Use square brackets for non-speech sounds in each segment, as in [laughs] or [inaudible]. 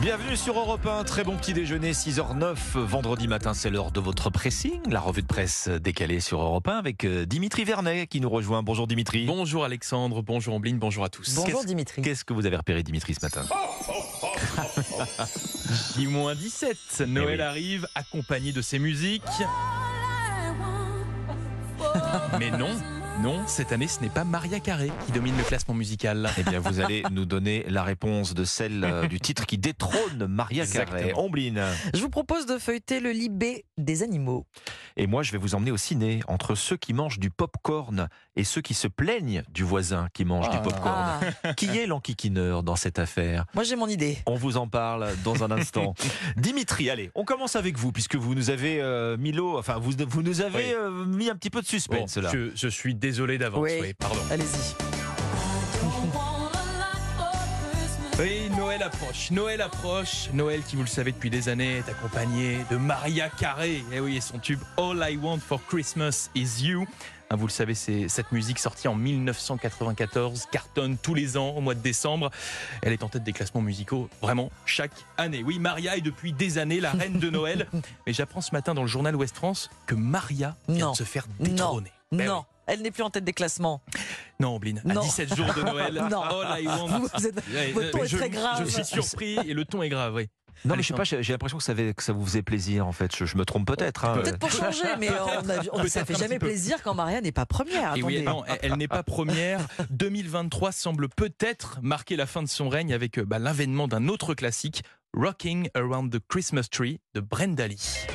Bienvenue sur Europe 1, très bon petit déjeuner, 6h09, vendredi matin, c'est l'heure de votre pressing, la revue de presse décalée sur Europe 1 avec euh, Dimitri Vernet qui nous rejoint. Bonjour Dimitri. Bonjour Alexandre, bonjour Ambline, bonjour à tous. Bonjour Dimitri. Qu'est-ce que vous avez repéré Dimitri ce matin? J-17, Noël oui. arrive accompagné de ses musiques. Mais non, non, cette année ce n'est pas Maria Carré qui domine le classement musical. Eh bien, vous allez nous donner la réponse de celle euh, du titre qui détrône Maria Carré. Exactement. Ombline. Je vous propose de feuilleter le libé des animaux. Et moi, je vais vous emmener au ciné entre ceux qui mangent du pop-corn et ceux qui se plaignent du voisin qui mange du Ah. pop-corn. Ah, Qui est l'enquiquineur dans cette affaire? Moi j'ai mon idée. On vous en parle dans un instant. [laughs] Dimitri, allez, on commence avec vous, puisque vous nous avez euh, mis l'eau, enfin, vous, vous nous avez Oui. euh, mis un petit peu de Bon, suspense là. je, je suis désolé d'avance, Oui. oui, pardon. Allez-y. [laughs] Oui, Noël approche, Noël approche. Noël qui, vous le savez depuis des années, est accompagné de Maria Carré. Et oui, et son tube All I Want for Christmas is You. Hein, Vous le savez, c'est cette musique sortie en 1994, cartonne tous les ans au mois de décembre. Elle est en tête des classements musicaux vraiment chaque année. Oui, Maria est depuis des années la reine de Noël. [laughs] Mais j'apprends ce matin dans le journal Ouest France que Maria vient Non. de se faire Non. détrôner. Ben non, elle n'est plus en tête des classements. Non, Blin, à Non. 17 jours de Noël, [laughs] Non. All I Want. Vous êtes- Votre ton est je, très grave. Je suis surpris et le ton est grave, oui. non, mais je sais pas, j'ai l'impression que ça, avait- que ça vous faisait plaisir en fait. Je, je me trompe peut-être. hein. Peut-être pour changer, mais on a- on- [laughs] ça fait jamais plaisir quand Maria n'est pas première. Et oui, Attendez. non, elle, elle n'est pas première. [laughs] 2023 semble peut-être marquer la fin de son règne avec euh, bah, l'avènement d'un autre classique, Rocking Around the Christmas Tree de Brenda Lee.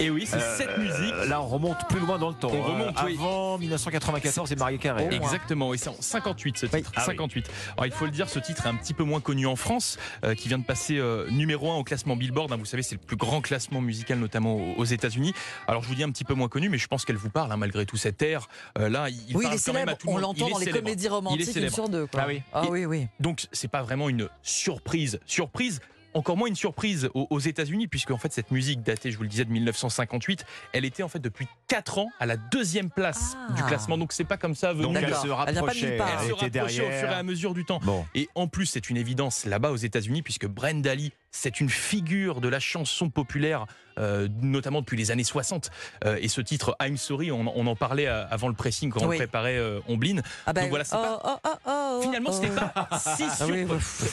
Et oui, c'est cette musique. Euh, Là, on remonte plus loin dans le temps. On hein. remonte, oui. Avant 1994, c'est Maria Carré. Exactement, et c'est en 58 ce titre. Ah oui. 58. Alors il faut le dire, ce titre est un petit peu moins connu en France, euh, qui vient de passer euh, numéro 1 au classement Billboard. hein. vous savez, c'est le plus grand classement musical, notamment aux, États-Unis. Alors je vous dis un petit peu moins connu, mais je pense qu'elle vous parle hein, malgré tout cet air. Euh, là, il oui, il parle est quand même célèbre. à tout le On monde. l'entend Il est dans les célèbre. comédies Il est romantiques une célèbre. sur deux. quoi. Ah oui. Ah Et- oui, oui. Donc c'est pas vraiment une surprise. Surprise. Encore moins une surprise aux, aux États-Unis, puisque en fait cette musique datée, je vous le disais, de 1958, elle était en fait depuis 4 ans à la deuxième place Ah. du classement. Donc c'est pas comme ça venu. Donc elle se Elle rapprochait. part. Elle se rapprochait au derrière. fur et à mesure du temps. Bon. Et en plus, c'est une évidence là-bas aux États-Unis, puisque Brenda Lee, c'est une figure de la chanson populaire, euh, notamment depuis les années 60. Euh, et ce titre, I'm Sorry, on, on en parlait euh, avant le pressing quand on Oui. préparait euh, Omblin. Ah bah, Donc voilà, c'est oh, pas- oh, oh, oh, Finalement, oh. c'était pas si Ah oui.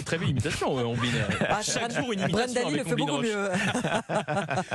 Très belle imitation, euh, Omblin. Ah, Chaque jour, une imitation Brenda Lee le fait beaucoup mieux.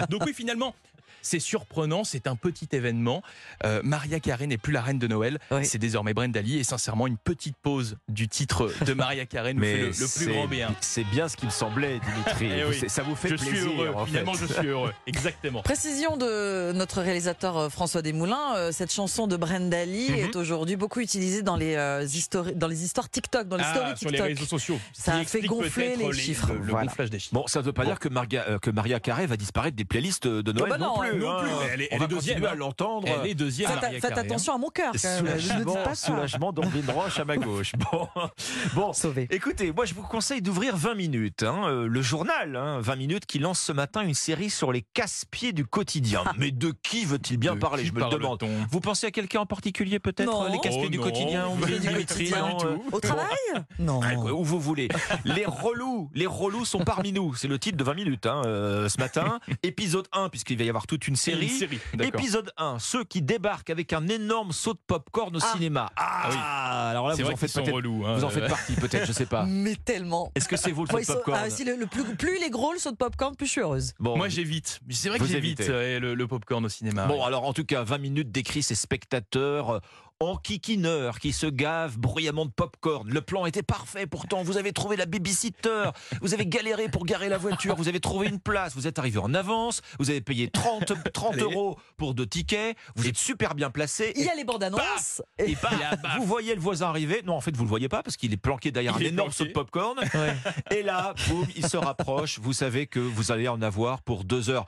Donc oui, finalement, c'est surprenant, c'est un petit événement. Euh, Maria Carré n'est plus la reine de Noël, Oui. c'est désormais Brenda Lee. Et sincèrement, une petite pause du titre de Maria Carré nous fait le, le plus c'est- grand bien. C'est bien ce qu'il me semblait, Dimitri. Eh oui. Ça vous fait Je plaisir. suis heureux, en fait. finalement je suis heureux. [laughs] Exactement. Précision de notre réalisateur euh, François Desmoulins, euh, cette chanson de Brenda Lee Mhm. est aujourd'hui beaucoup utilisée dans les, euh, histori- dans les histoires TikTok, dans les Ah, stories sur les TikTok. réseaux sociaux. Ça a fait gonfler les chiffres. Le, le Voilà. gonflage des chiffres. Bon, ça ne veut pas Bon. dire que Maria, euh, que Maria Carré va disparaître des playlists de Noël bah non, non plus. Non hein. plus. Elle est- On elle va est deuxième, à hein. l'entendre. Elle est deuxième. Faites, faites hein. attention à mon cœur. Soulagement, soulagement d'Ambline Roche à ma gauche. Bon, [laughs] bon. Sauvé. Écoutez, moi je vous conseille d'ouvrir 20 minutes, hein, euh, le journal, hein, 20 minutes qui lance ce matin une série sur les casse-pieds du quotidien. Mais de qui veut-il bien De parler Je me le demande. Vous pensez à quelqu'un en particulier peut-être Non. Les casse-pieds Oh du non. quotidien [laughs] Du Ombline, quotidien, non, euh, tout. Au travail? Non. Ah, Où vous voulez. Les relous, les relous sont parmi nous. C'est le titre de 20 minutes hein, euh, ce matin. [laughs] Épisode 1, puisqu'il va y avoir une série. une série. D'accord. Épisode 1, ceux qui débarquent avec un énorme saut de popcorn au Ah. cinéma. Ah, oui. alors là, C'est vous en faites relous. hein. Vous en faites partie, peut-être, je sais pas. [laughs] Mais tellement. Est-ce que c'est vous le saut de popcorn ah, si le, le plus, plus il est gros, le saut de popcorn, plus je suis heureuse. Bon, Moi j'évite. C'est vrai que j'évite euh, le, le popcorn au cinéma. Bon, oui. alors en tout cas, 20 minutes décrit ces spectateurs euh, en kikineur qui se gavent bruyamment de popcorn. Le plan était parfait pourtant. Vous avez trouvé la babysitter. Vous avez galéré pour garer la voiture. Vous avez trouvé une place. Vous êtes arrivé en avance. Vous avez payé 30, 30 Allez. euros pour deux tickets. Vous êtes super bien placé. Il y a les bandes annonces. Et paf, Et à baf. vous voyez le voisin arriver. Non, en fait, vous le voyez pas parce qu'il est planqué derrière Il un énorme saut de popcorn. Et là, boum, il se rapproche. Vous savez que vous allez en avoir pour deux heures.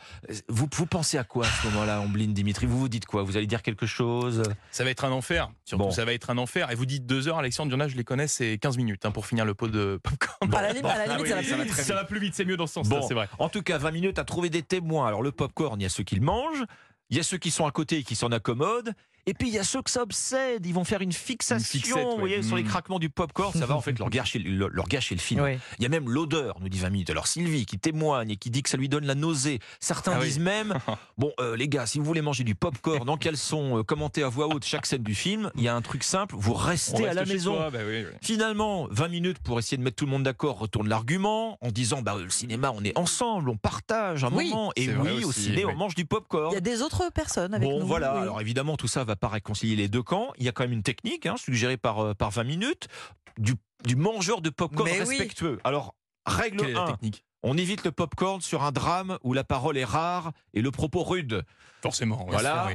Vous, vous pensez à quoi à ce moment-là, Ombline Dimitri? Vous vous dites quoi? Vous allez dire quelque chose? Ça va être un enfer. Surtout, Bon. ça va être un enfer. Et vous dites deux heures, Alexandre, il y en a, je les connais, c'est 15 minutes hein, pour finir le pot de popcorn. À la limite, à la Ah oui, ça va plus vite. Ça va plus vite, c'est mieux dans ce sens-là, Bon. c'est vrai. En tout cas, 20 minutes à trouver des témoins. Alors, le popcorn, il y a ceux qui le mangent, il y a ceux qui sont à côté et qui s'en accommodent, Et puis il y a ceux que ça obsède, ils vont faire une fixation, Une fixette, ouais. vous voyez, sur les Mm. craquements du popcorn, ça va en fait leur gâcher, leur, leur gâcher le film. Oui. Il y a même l'odeur, nous dit 20 minutes. Alors Sylvie qui témoigne et qui dit que ça lui donne la nausée. Certains Ah oui. disent même, [laughs] bon euh, les gars, si vous voulez manger du popcorn en caleçon, euh, commentez à voix haute chaque scène du film, il y a un truc simple, vous restez à reste la maison. bah oui, oui. Finalement, 20 minutes pour essayer de mettre tout le monde d'accord retourne l'argument en disant bah, le cinéma, on est ensemble, on partage un Oui, moment. Et oui, vrai au aussi, ciné, oui. on mange du popcorn. Il y a des autres personnes avec Bon, nous. voilà. oui. Alors évidemment, tout ça va pas réconcilier les deux camps. Il y a quand même une technique hein, suggérée par, euh, par 20 minutes du, du mangeur de popcorn Mais oui. respectueux. Alors, règle Quelle est la 1, technique? On évite le popcorn sur un drame où la parole est rare et le propos rude. Forcément. Voilà.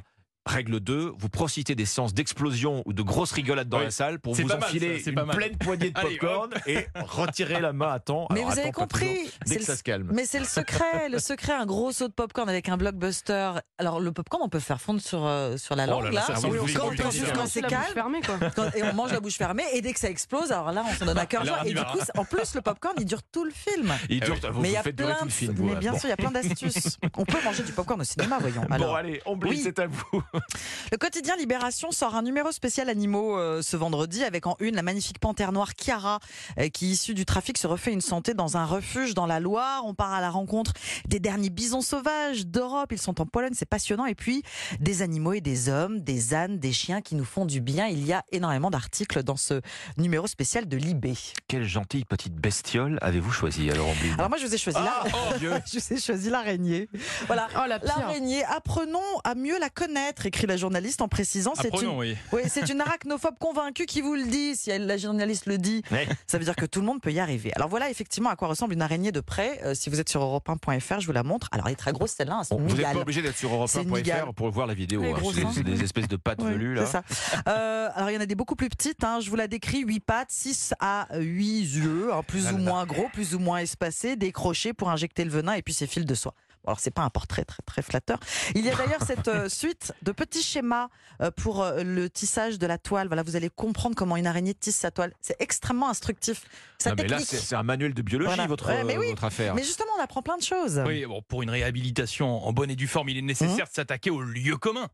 Règle 2, vous profitez des séances d'explosion ou de grosses rigolades dans Oui. la salle pour vous pas mal, enfiler ça, une pas pleine poignée de [laughs] Allez, popcorn et retirer la main à temps. Mais Alors, vous avez toujours, compris, dès que le- ça se calme. Mais c'est le secret, [laughs] le secret, un gros saut de popcorn avec un blockbuster. Alors le popcorn, on peut faire fondre sur, euh, sur la Oh langue là là, là. c'est oui, quand, c'est calme, fermée, quoi. quand- et on mange la [laughs] bouche fermée, et dès que ça explose, alors là, on s'en donne à cœur Là, joie. on Et du coup, en plus, le popcorn, il dure tout le film. Il dure- vous, mais il y a plein tout le de, film. mais là. bien sûr, il y a plein d'astuces. On peut manger du popcorn au cinéma, voyons. Bon, allez, Omblin, Oui. c'est à vous. [laughs] Le quotidien Libération sort un numéro spécial animaux euh, ce vendredi avec en une la magnifique panthère noire Chiara euh, qui issue du trafic se refait une santé dans un refuge dans la Loire. On part à la rencontre des derniers bisons sauvages d'Europe. Ils sont en Pologne, c'est passionnant. Et puis des animaux et des hommes, des ânes, des chiens qui nous font du bien. Il y a énormément d'articles dans ce numéro spécial de Libé. Quelle gentille petite bestiole avez-vous choisi alors Omblin Alors moi je vous ai choisi Ah, la- oh, Dieu. [laughs] je vous ai choisi l'araignée. Voilà. Oh la. L'araignée, apprenons à mieux la connaître, écrit la journaliste en précisant. C'est une, Apprenons, oui. oui, c'est une arachnophobe convaincue qui vous le dit. Si elle- la journaliste le dit, Ouais. ça veut dire que tout le monde peut y arriver. Alors voilà effectivement à quoi ressemble une araignée de près. Euh, si vous êtes sur europe1.fr, je vous la montre. Alors elle est très grosse celle-là, hein, Bon, vous n'êtes pas obligé d'être sur C'est une migale. Europe1.fr pour voir la vidéo. Les hein. C'est hein. c'est des espèces de pattes Oui, velues là. ça. Euh, alors il y en a des beaucoup plus petites. hein. Je vous la décris 8 pattes, 6 à 8 yeux, hein, plus ou là moins gros, plus ou moins espacés, des crochets pour injecter le venin et puis ces fils de soie. Alors c'est pas un portrait très très flatteur. Il y a d'ailleurs [laughs] cette euh, suite de petits schémas euh, pour euh, le tissage de la toile. Voilà, vous allez comprendre comment une araignée tisse sa toile. C'est extrêmement instructif. Sa Non, mais là, c'est un manuel de biologie, Voilà. votre, Ouais, mais oui. votre affaire. Mais justement, on apprend plein de choses. Oui, bon, pour une réhabilitation en bonne et due forme, il est nécessaire Mmh. de s'attaquer au lieu commun.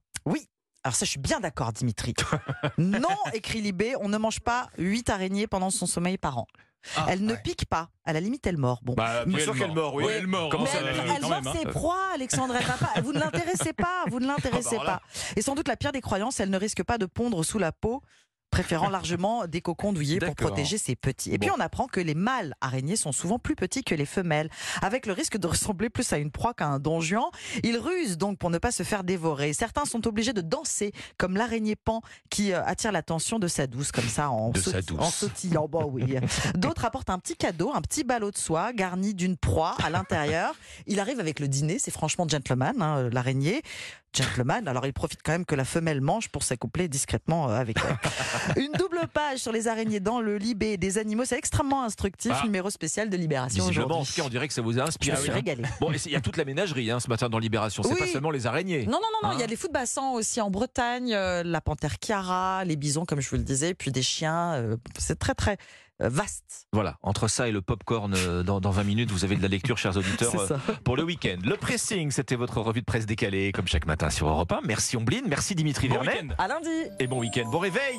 Alors ça, je suis bien d'accord, Dimitri. [laughs] non, écrit Libé, on ne mange pas 8 araignées pendant son sommeil par an. Ah, elle ne ouais. pique pas. À la limite, elle mord. Bon. Bah, bien Oui, sûr elle qu'elle mord. mord, oui. Oui, elle mord. Mais elle, elle mord même, hein. ses proies, Alexandre. Elle va pas. Vous ne l'intéressez pas. Vous ne l'intéressez [laughs] Ah bah là. pas. Et sans doute la pire des croyances, elle ne risque pas de pondre sous la peau. Préférant largement des cocons douillés pour protéger ses petits. Et puis on apprend que les mâles araignées sont souvent plus petits que les femelles, avec le risque de ressembler plus à une proie qu'à un don juan. Ils rusent donc pour ne pas se faire dévorer. Certains sont obligés de danser, comme l'araignée pan qui euh, attire l'attention de sa douce, comme ça en, saut- sautillant. Bon, oui. [laughs] D'autres apportent un petit cadeau, un petit ballot de soie garni d'une proie à l'intérieur. Il arrive avec le dîner, c'est franchement gentleman, hein, l'araignée. Gentleman, alors il profite quand même que la femelle mange pour s'accoupler discrètement euh, avec elle. [laughs] [laughs] Une double page sur les araignées dans le Libé des animaux, c'est extrêmement instructif. Ah. Numéro spécial de Libération Visiblement, en aujourd'hui. tout cas, on dirait que ça vous a Je inspiré. me suis hein. régalée. Bon, il y a toute la ménagerie hein, ce matin dans Libération. C'est Oui. pas seulement les araignées. Non, non, non, non. Hein il y a les fous de bassin aussi en Bretagne, euh, la panthère Chiara, les bisons, comme je vous le disais, puis des chiens. euh, c'est très, très euh, vaste. Voilà, entre ça et le popcorn euh, dans, dans 20 minutes, vous avez de la lecture, chers auditeurs, [laughs] euh, pour le week-end. Le pressing, c'était votre revue de presse décalée, comme chaque matin sur Europe 1. Merci Ombline, merci Dimitri Bon Vernet. À lundi. Et bon week-end, bon réveil